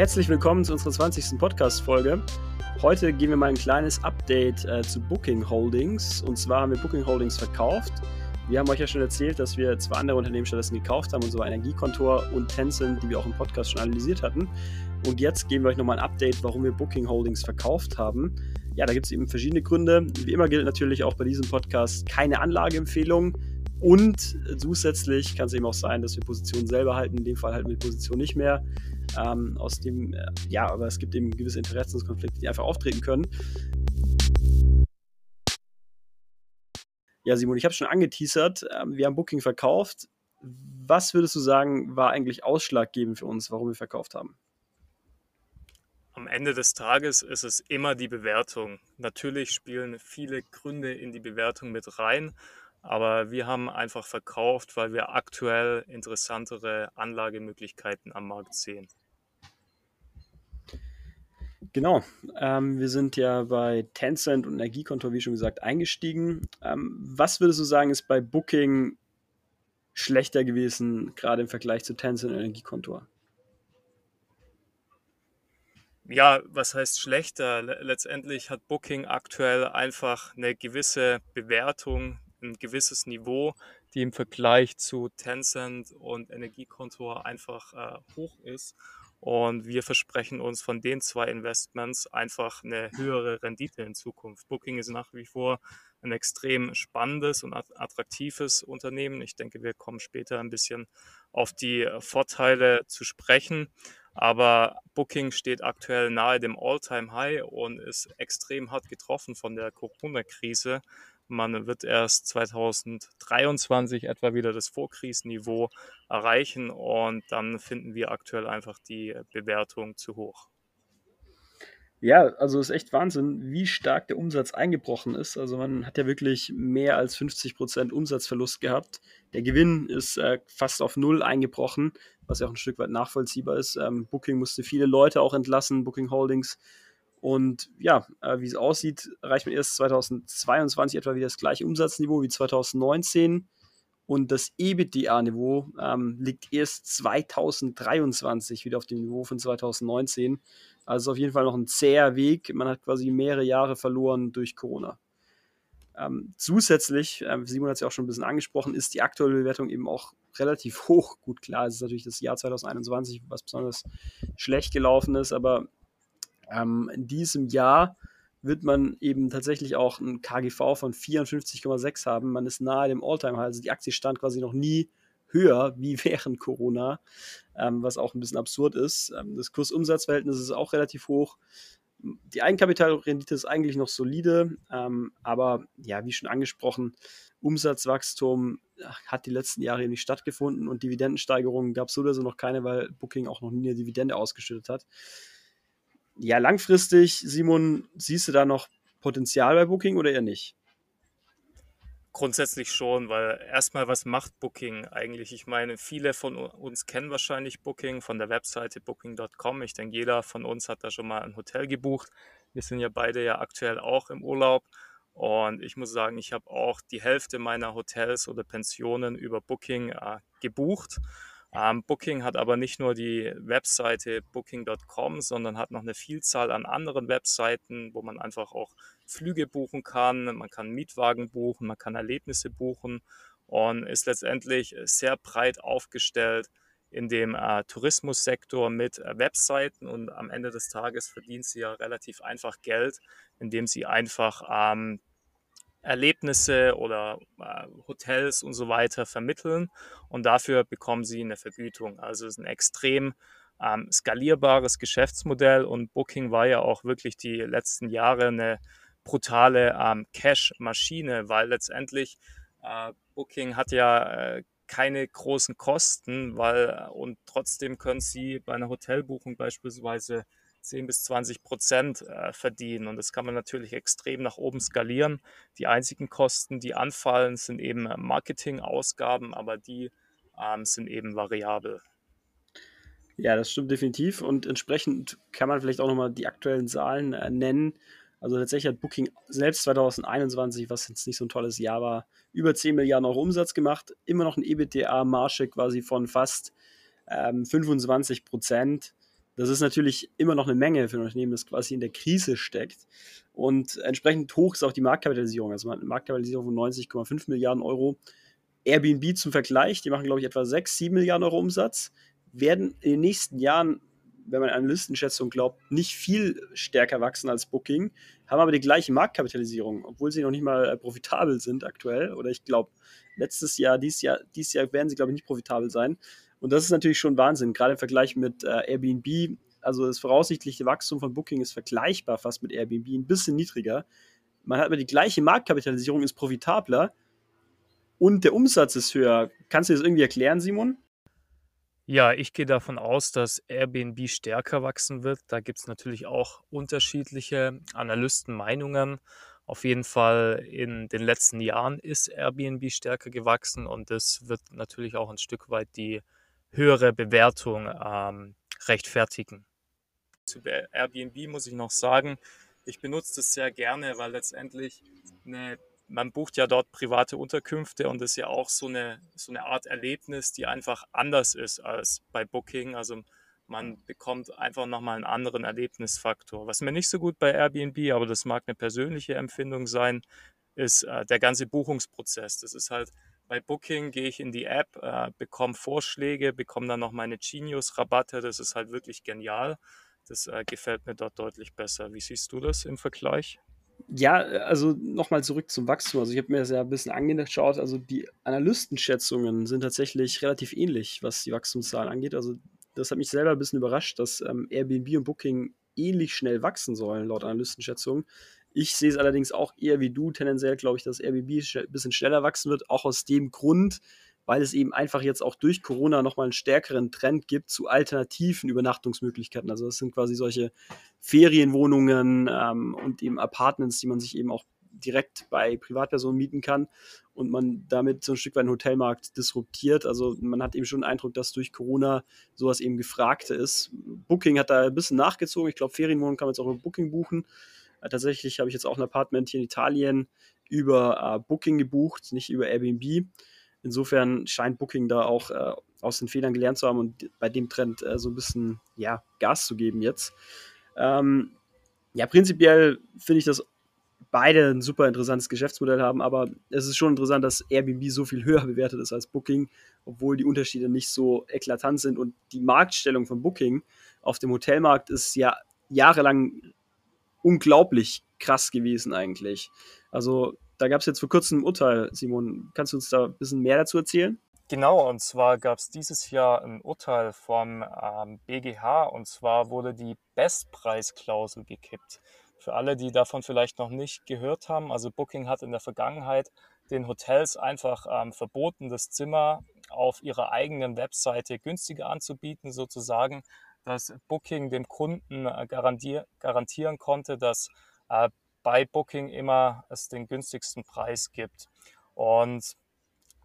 herzlich willkommen zu unserer 20. Podcast-Folge. Heute geben wir mal ein kleines Update äh, zu Booking Holdings. Und zwar haben wir Booking Holdings verkauft. Wir haben euch ja schon erzählt, dass wir zwei andere Unternehmen stattdessen gekauft haben, und zwar Energiekontor und Tencent, die wir auch im Podcast schon analysiert hatten. Und jetzt geben wir euch nochmal ein Update, warum wir Booking Holdings verkauft haben. Ja, da gibt es eben verschiedene Gründe. Wie immer gilt natürlich auch bei diesem Podcast keine Anlageempfehlung. Und zusätzlich kann es eben auch sein, dass wir Positionen selber halten. In dem Fall halten wir die Position nicht mehr. Ähm, aus dem, äh, ja, aber es gibt eben gewisse Interessenskonflikte, die einfach auftreten können. Ja, Simon, ich habe schon angeteasert. Ähm, wir haben Booking verkauft. Was würdest du sagen, war eigentlich ausschlaggebend für uns, warum wir verkauft haben? Am Ende des Tages ist es immer die Bewertung. Natürlich spielen viele Gründe in die Bewertung mit rein, aber wir haben einfach verkauft, weil wir aktuell interessantere Anlagemöglichkeiten am Markt sehen. Genau, ähm, wir sind ja bei Tencent und Energiekonto, wie schon gesagt, eingestiegen. Ähm, was würdest du sagen, ist bei Booking schlechter gewesen, gerade im Vergleich zu Tencent und Energiekonto? Ja, was heißt schlechter? Letztendlich hat Booking aktuell einfach eine gewisse Bewertung, ein gewisses Niveau, die im Vergleich zu Tencent und Energiekonto einfach äh, hoch ist. Und wir versprechen uns von den zwei Investments einfach eine höhere Rendite in Zukunft. Booking ist nach wie vor ein extrem spannendes und attraktives Unternehmen. Ich denke, wir kommen später ein bisschen auf die Vorteile zu sprechen. Aber Booking steht aktuell nahe dem All-Time-High und ist extrem hart getroffen von der Corona-Krise. Man wird erst 2023 etwa wieder das Vorkrisenniveau erreichen und dann finden wir aktuell einfach die Bewertung zu hoch. Ja, also es ist echt Wahnsinn, wie stark der Umsatz eingebrochen ist. Also man hat ja wirklich mehr als 50 Prozent Umsatzverlust gehabt. Der Gewinn ist äh, fast auf Null eingebrochen, was ja auch ein Stück weit nachvollziehbar ist. Ähm, Booking musste viele Leute auch entlassen, Booking Holdings und ja, äh, wie es aussieht, erreicht man erst 2022 etwa wieder das gleiche Umsatzniveau wie 2019. Und das EBITDA-Niveau ähm, liegt erst 2023 wieder auf dem Niveau von 2019. Also auf jeden Fall noch ein zäher Weg. Man hat quasi mehrere Jahre verloren durch Corona. Ähm, zusätzlich, äh, Simon hat es ja auch schon ein bisschen angesprochen, ist die aktuelle Bewertung eben auch relativ hoch. Gut, klar, es ist natürlich das Jahr 2021, was besonders schlecht gelaufen ist, aber ähm, in diesem Jahr wird man eben tatsächlich auch ein KGV von 54,6 haben. Man ist nahe dem Alltime-High. Also die Aktie stand quasi noch nie höher wie während Corona, ähm, was auch ein bisschen absurd ist. Ähm, das Kursumsatzverhältnis ist auch relativ hoch. Die Eigenkapitalrendite ist eigentlich noch solide, ähm, aber ja, wie schon angesprochen, Umsatzwachstum hat die letzten Jahre nicht stattgefunden und Dividendensteigerungen gab es so oder so noch keine, weil Booking auch noch nie eine Dividende ausgeschüttet hat ja, langfristig, Simon, siehst du da noch Potenzial bei Booking oder eher nicht? Grundsätzlich schon, weil erstmal, was macht Booking eigentlich? Ich meine, viele von uns kennen wahrscheinlich Booking von der Webseite booking.com. Ich denke, jeder von uns hat da schon mal ein Hotel gebucht. Wir sind ja beide ja aktuell auch im Urlaub. Und ich muss sagen, ich habe auch die Hälfte meiner Hotels oder Pensionen über Booking äh, gebucht. Ähm, Booking hat aber nicht nur die Webseite booking.com, sondern hat noch eine Vielzahl an anderen Webseiten, wo man einfach auch Flüge buchen kann, man kann Mietwagen buchen, man kann Erlebnisse buchen und ist letztendlich sehr breit aufgestellt in dem äh, Tourismussektor mit äh, Webseiten und am Ende des Tages verdient sie ja relativ einfach Geld, indem sie einfach ähm, Erlebnisse oder äh, Hotels und so weiter vermitteln und dafür bekommen sie eine Vergütung. Also es ist ein extrem ähm, skalierbares Geschäftsmodell und Booking war ja auch wirklich die letzten Jahre eine brutale ähm, Cash-Maschine, weil letztendlich äh, Booking hat ja äh, keine großen Kosten, weil und trotzdem können Sie bei einer Hotelbuchung beispielsweise 10 bis 20 Prozent äh, verdienen. Und das kann man natürlich extrem nach oben skalieren. Die einzigen Kosten, die anfallen, sind eben äh, Marketingausgaben, aber die ähm, sind eben variabel. Ja, das stimmt definitiv. Und entsprechend kann man vielleicht auch nochmal die aktuellen Zahlen äh, nennen. Also tatsächlich hat Booking selbst 2021, was jetzt nicht so ein tolles Jahr war, über 10 Milliarden Euro Umsatz gemacht. Immer noch ein EBITDA-Marge quasi von fast ähm, 25 Prozent. Das ist natürlich immer noch eine Menge für ein Unternehmen, das quasi in der Krise steckt. Und entsprechend hoch ist auch die Marktkapitalisierung. Also man hat eine Marktkapitalisierung von 90,5 Milliarden Euro. Airbnb zum Vergleich, die machen, glaube ich, etwa 6, 7 Milliarden Euro Umsatz, werden in den nächsten Jahren, wenn man Analystenschätzung glaubt, nicht viel stärker wachsen als Booking, haben aber die gleiche Marktkapitalisierung, obwohl sie noch nicht mal äh, profitabel sind aktuell. Oder ich glaube, letztes Jahr, dieses Jahr, dieses Jahr werden sie, glaube ich, nicht profitabel sein. Und das ist natürlich schon Wahnsinn, gerade im Vergleich mit äh, Airbnb. Also das voraussichtliche Wachstum von Booking ist vergleichbar fast mit Airbnb, ein bisschen niedriger. Man hat aber die gleiche Marktkapitalisierung, ist profitabler und der Umsatz ist höher. Kannst du das irgendwie erklären, Simon? Ja, ich gehe davon aus, dass Airbnb stärker wachsen wird. Da gibt es natürlich auch unterschiedliche Analystenmeinungen. Auf jeden Fall in den letzten Jahren ist Airbnb stärker gewachsen und das wird natürlich auch ein Stück weit die höhere Bewertung ähm, rechtfertigen. Zu Airbnb muss ich noch sagen, ich benutze das sehr gerne, weil letztendlich eine, man bucht ja dort private Unterkünfte und das ist ja auch so eine, so eine Art Erlebnis, die einfach anders ist als bei Booking. Also man bekommt einfach nochmal einen anderen Erlebnisfaktor. Was mir nicht so gut bei Airbnb, aber das mag eine persönliche Empfindung sein, ist äh, der ganze Buchungsprozess. Das ist halt bei Booking gehe ich in die App, äh, bekomme Vorschläge, bekomme dann noch meine Genius-Rabatte. Das ist halt wirklich genial. Das äh, gefällt mir dort deutlich besser. Wie siehst du das im Vergleich? Ja, also nochmal zurück zum Wachstum. Also ich habe mir das ja ein bisschen angeschaut. Also die Analystenschätzungen sind tatsächlich relativ ähnlich, was die Wachstumszahlen angeht. Also das hat mich selber ein bisschen überrascht, dass ähm, Airbnb und Booking ähnlich schnell wachsen sollen, laut Analystenschätzungen. Ich sehe es allerdings auch eher wie du. Tendenziell glaube ich, dass Airbnb ein bisschen schneller wachsen wird, auch aus dem Grund, weil es eben einfach jetzt auch durch Corona nochmal einen stärkeren Trend gibt zu alternativen Übernachtungsmöglichkeiten. Also das sind quasi solche Ferienwohnungen ähm, und eben Apartments, die man sich eben auch direkt bei Privatpersonen mieten kann und man damit so ein Stück weit den Hotelmarkt disruptiert. Also man hat eben schon den Eindruck, dass durch Corona sowas eben gefragt ist. Booking hat da ein bisschen nachgezogen. Ich glaube, Ferienwohnungen kann man jetzt auch über Booking buchen. Äh, tatsächlich habe ich jetzt auch ein Apartment hier in Italien über äh, Booking gebucht, nicht über Airbnb. Insofern scheint Booking da auch äh, aus den Fehlern gelernt zu haben und bei dem Trend so ein bisschen ja, Gas zu geben jetzt. Ähm, ja, prinzipiell finde ich, dass beide ein super interessantes Geschäftsmodell haben, aber es ist schon interessant, dass Airbnb so viel höher bewertet ist als Booking, obwohl die Unterschiede nicht so eklatant sind und die Marktstellung von Booking auf dem Hotelmarkt ist ja jahrelang unglaublich krass gewesen eigentlich. Also da gab es jetzt vor kurzem ein Urteil, Simon. Kannst du uns da ein bisschen mehr dazu erzählen? Genau, und zwar gab es dieses Jahr ein Urteil vom ähm, BGH und zwar wurde die Bestpreisklausel gekippt. Für alle, die davon vielleicht noch nicht gehört haben, also Booking hat in der Vergangenheit den Hotels einfach ähm, verboten, das Zimmer auf ihrer eigenen Webseite günstiger anzubieten, sozusagen dass Booking dem Kunden äh, garantier garantieren konnte, dass äh, bei Booking immer es den günstigsten Preis gibt. Und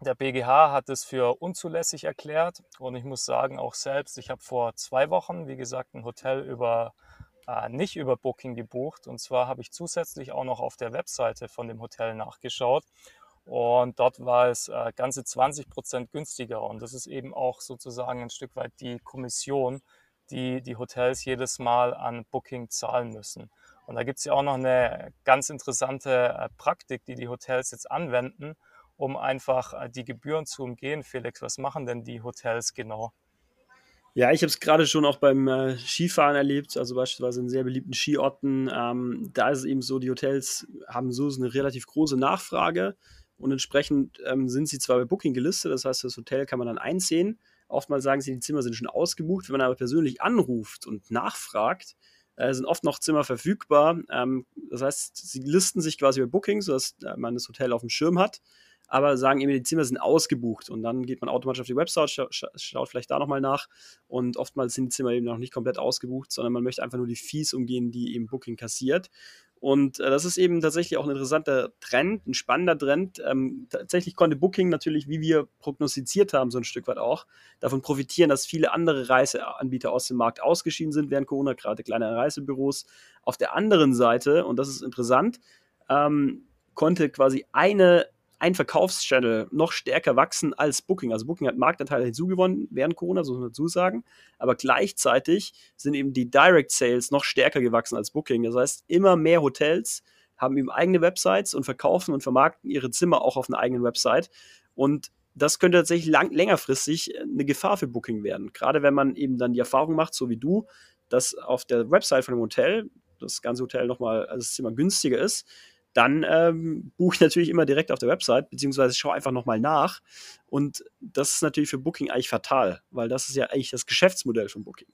der BGH hat es für unzulässig erklärt. Und ich muss sagen, auch selbst, ich habe vor zwei Wochen, wie gesagt, ein Hotel über äh, nicht über Booking gebucht. Und zwar habe ich zusätzlich auch noch auf der Webseite von dem Hotel nachgeschaut. Und dort war es äh, ganze 20 Prozent günstiger. Und das ist eben auch sozusagen ein Stück weit die Kommission, die die Hotels jedes Mal an Booking zahlen müssen. Und da gibt es ja auch noch eine ganz interessante äh, Praktik, die die Hotels jetzt anwenden, um einfach äh, die Gebühren zu umgehen. Felix, was machen denn die Hotels genau? Ja, ich habe es gerade schon auch beim äh, Skifahren erlebt, also beispielsweise in sehr beliebten Skiorten. Ähm, da ist es eben so, die Hotels haben so eine relativ große Nachfrage und entsprechend ähm, sind sie zwar bei Booking gelistet, das heißt, das Hotel kann man dann einsehen, Oftmals sagen sie, die Zimmer sind schon ausgebucht. Wenn man aber persönlich anruft und nachfragt, äh, sind oft noch Zimmer verfügbar. Ähm, das heißt, sie listen sich quasi bei Booking, sodass äh, man das Hotel auf dem Schirm hat, aber sagen eben, die Zimmer sind ausgebucht. Und dann geht man automatisch auf die Website, scha schaut vielleicht da nochmal nach. Und oftmals sind die Zimmer eben noch nicht komplett ausgebucht, sondern man möchte einfach nur die Fees umgehen, die eben Booking kassiert. Und äh, das ist eben tatsächlich auch ein interessanter Trend, ein spannender Trend. Ähm, tatsächlich konnte Booking natürlich, wie wir prognostiziert haben, so ein Stück weit auch, davon profitieren, dass viele andere Reiseanbieter aus dem Markt ausgeschieden sind während Corona, gerade kleine Reisebüros. Auf der anderen Seite, und das ist interessant, ähm, konnte quasi eine ein Verkaufschannel noch stärker wachsen als Booking. Also Booking hat Marktanteile hinzugewonnen während Corona, so muss man dazu sagen. Aber gleichzeitig sind eben die Direct Sales noch stärker gewachsen als Booking. Das heißt, immer mehr Hotels haben eben eigene Websites und verkaufen und vermarkten ihre Zimmer auch auf einer eigenen Website. Und das könnte tatsächlich lang, längerfristig eine Gefahr für Booking werden. Gerade wenn man eben dann die Erfahrung macht, so wie du, dass auf der Website von dem Hotel das ganze Hotel nochmal, also das Zimmer günstiger ist, dann ähm, buche ich natürlich immer direkt auf der Website, beziehungsweise schaue einfach nochmal nach. Und das ist natürlich für Booking eigentlich fatal, weil das ist ja eigentlich das Geschäftsmodell von Booking.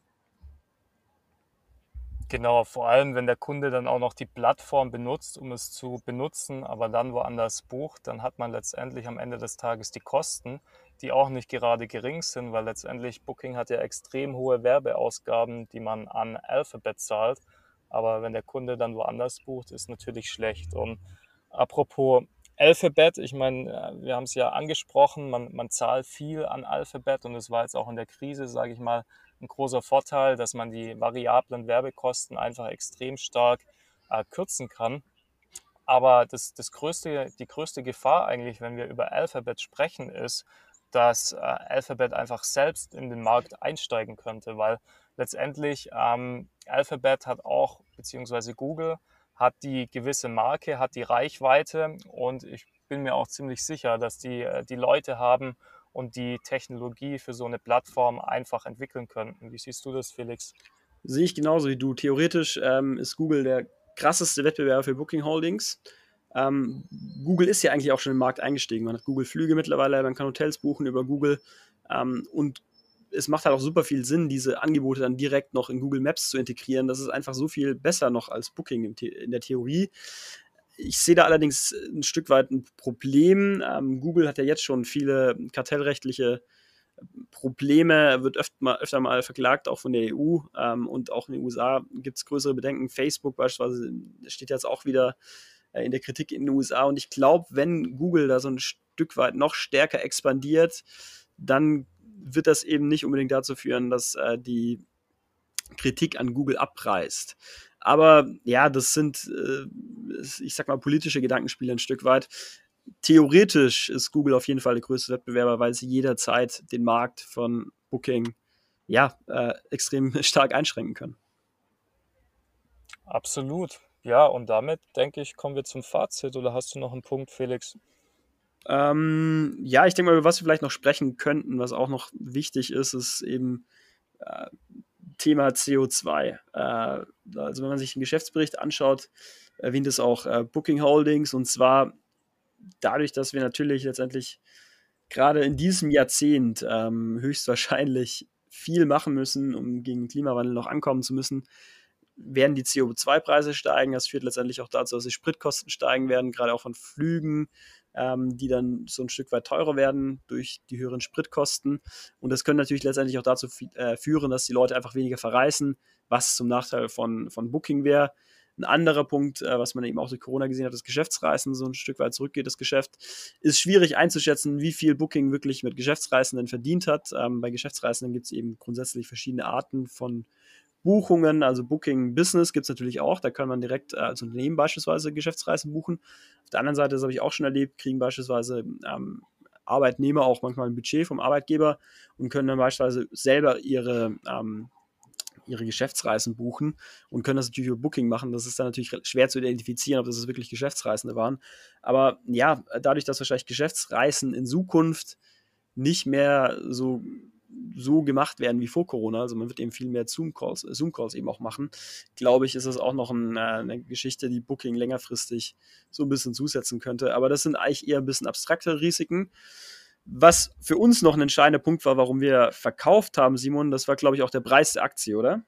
Genau, vor allem wenn der Kunde dann auch noch die Plattform benutzt, um es zu benutzen, aber dann woanders bucht, dann hat man letztendlich am Ende des Tages die Kosten, die auch nicht gerade gering sind, weil letztendlich Booking hat ja extrem hohe Werbeausgaben, die man an Alphabet zahlt. Aber wenn der Kunde dann woanders bucht, ist natürlich schlecht. Und apropos Alphabet, ich meine, äh, wir haben es ja angesprochen, man, man zahlt viel an Alphabet und es war jetzt auch in der Krise, sage ich mal, ein großer Vorteil, dass man die variablen Werbekosten einfach extrem stark äh, kürzen kann. Aber das, das größte, die größte Gefahr eigentlich, wenn wir über Alphabet sprechen, ist, dass äh, Alphabet einfach selbst in den Markt einsteigen könnte, weil letztendlich ähm, Alphabet hat auch, beziehungsweise Google hat die gewisse Marke, hat die Reichweite und ich bin mir auch ziemlich sicher, dass die äh, die Leute haben und die Technologie für so eine Plattform einfach entwickeln könnten. Wie siehst du das, Felix? Sehe ich genauso wie du. Theoretisch ähm, ist Google der krasseste Wettbewerber für Booking Holdings. Ähm, Google ist ja eigentlich auch schon im Markt eingestiegen. Man hat Google Flüge mittlerweile, man kann Hotels buchen über Google. Ähm, und es macht halt auch super viel Sinn, diese Angebote dann direkt noch in Google Maps zu integrieren. Das ist einfach so viel besser noch als Booking in der Theorie. Ich sehe da allerdings ein Stück weit ein Problem. Ähm, Google hat ja jetzt schon viele kartellrechtliche Probleme, wird öfter mal, öfter mal verklagt, auch von der EU ähm, und auch in den USA gibt es größere Bedenken. Facebook beispielsweise steht jetzt auch wieder äh, in der Kritik in den USA und ich glaube, wenn Google da so ein Stück weit noch stärker expandiert, dann wird das eben nicht unbedingt dazu führen, dass äh, die Kritik an Google abreißt. Aber ja, das sind, äh, ich sag mal, politische Gedankenspiele ein Stück weit. Theoretisch ist Google auf jeden Fall der größte Wettbewerber, weil sie jederzeit den Markt von Booking ja, äh, extrem stark einschränken können. Absolut. Ja, und damit denke ich, kommen wir zum Fazit. Oder hast du noch einen Punkt, Felix? Ähm, ja, ich denke mal, über was wir vielleicht noch sprechen könnten, was auch noch wichtig ist, ist eben äh, Thema CO2. Äh, also wenn man sich den Geschäftsbericht anschaut, erwähnt es auch äh, Booking Holdings und zwar dadurch, dass wir natürlich letztendlich gerade in diesem Jahrzehnt ähm, höchstwahrscheinlich viel machen müssen, um gegen den Klimawandel noch ankommen zu müssen, werden die CO2-Preise steigen. Das führt letztendlich auch dazu, dass die Spritkosten steigen werden, gerade auch von Flügen, ähm, die dann so ein Stück weit teurer werden durch die höheren Spritkosten. Und das könnte natürlich letztendlich auch dazu äh, führen, dass die Leute einfach weniger verreisen, was zum Nachteil von, von Booking wäre. Ein anderer Punkt, äh, was man eben auch durch Corona gesehen hat, das Geschäftsreisen so ein Stück weit zurückgeht, das Geschäft, ist schwierig einzuschätzen, wie viel Booking wirklich mit Geschäftsreisenden verdient hat. Ähm, bei Geschäftsreisenden gibt es eben grundsätzlich verschiedene Arten von Buchungen, also Booking Business gibt es natürlich auch. Da kann man direkt äh, als Unternehmen beispielsweise Geschäftsreisen buchen. Auf der anderen Seite, das habe ich auch schon erlebt, kriegen beispielsweise ähm, Arbeitnehmer auch manchmal ein Budget vom Arbeitgeber und können dann beispielsweise selber ihre, ähm, ihre Geschäftsreisen buchen und können das natürlich über Booking machen. Das ist dann natürlich schwer zu identifizieren, ob das wirklich Geschäftsreisende waren. Aber ja, dadurch, dass wahrscheinlich Geschäftsreisen in Zukunft nicht mehr so so gemacht werden wie vor Corona, also man wird eben viel mehr Zoom-Calls äh, Zoom -Calls eben auch machen, glaube ich, ist das auch noch ein, äh, eine Geschichte, die Booking längerfristig so ein bisschen zusetzen könnte. Aber das sind eigentlich eher ein bisschen abstraktere Risiken. Was für uns noch ein entscheidender Punkt war, warum wir verkauft haben, Simon, das war, glaube ich, auch der Preis der Aktie, oder?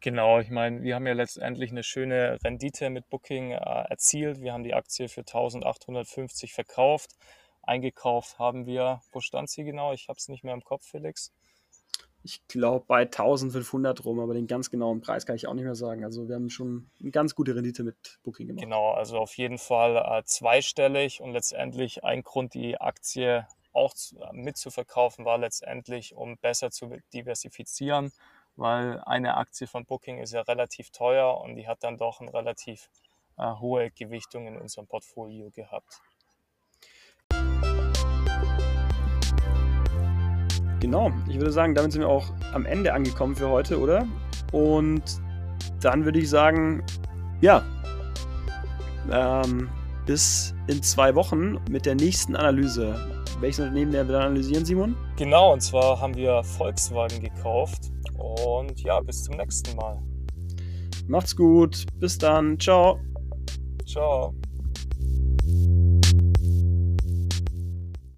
Genau, ich meine, wir haben ja letztendlich eine schöne Rendite mit Booking äh, erzielt. Wir haben die Aktie für 1850 verkauft. Eingekauft haben wir, wo stand sie genau? Ich habe es nicht mehr im Kopf, Felix. Ich glaube bei 1500 rum, aber den ganz genauen Preis kann ich auch nicht mehr sagen. Also wir haben schon eine ganz gute Rendite mit Booking gemacht. Genau, also auf jeden Fall äh, zweistellig und letztendlich ein Grund, die Aktie auch zu, äh, mitzuverkaufen, war letztendlich, um besser zu diversifizieren, weil eine Aktie von Booking ist ja relativ teuer und die hat dann doch eine relativ äh, hohe Gewichtung in unserem Portfolio gehabt. Genau, ich würde sagen, damit sind wir auch am Ende angekommen für heute, oder? Und dann würde ich sagen, ja, ähm, bis in zwei Wochen mit der nächsten Analyse. Welches Unternehmen werden wir dann analysieren, Simon? Genau, und zwar haben wir Volkswagen gekauft. Und ja, bis zum nächsten Mal. Macht's gut. Bis dann. Ciao. Ciao.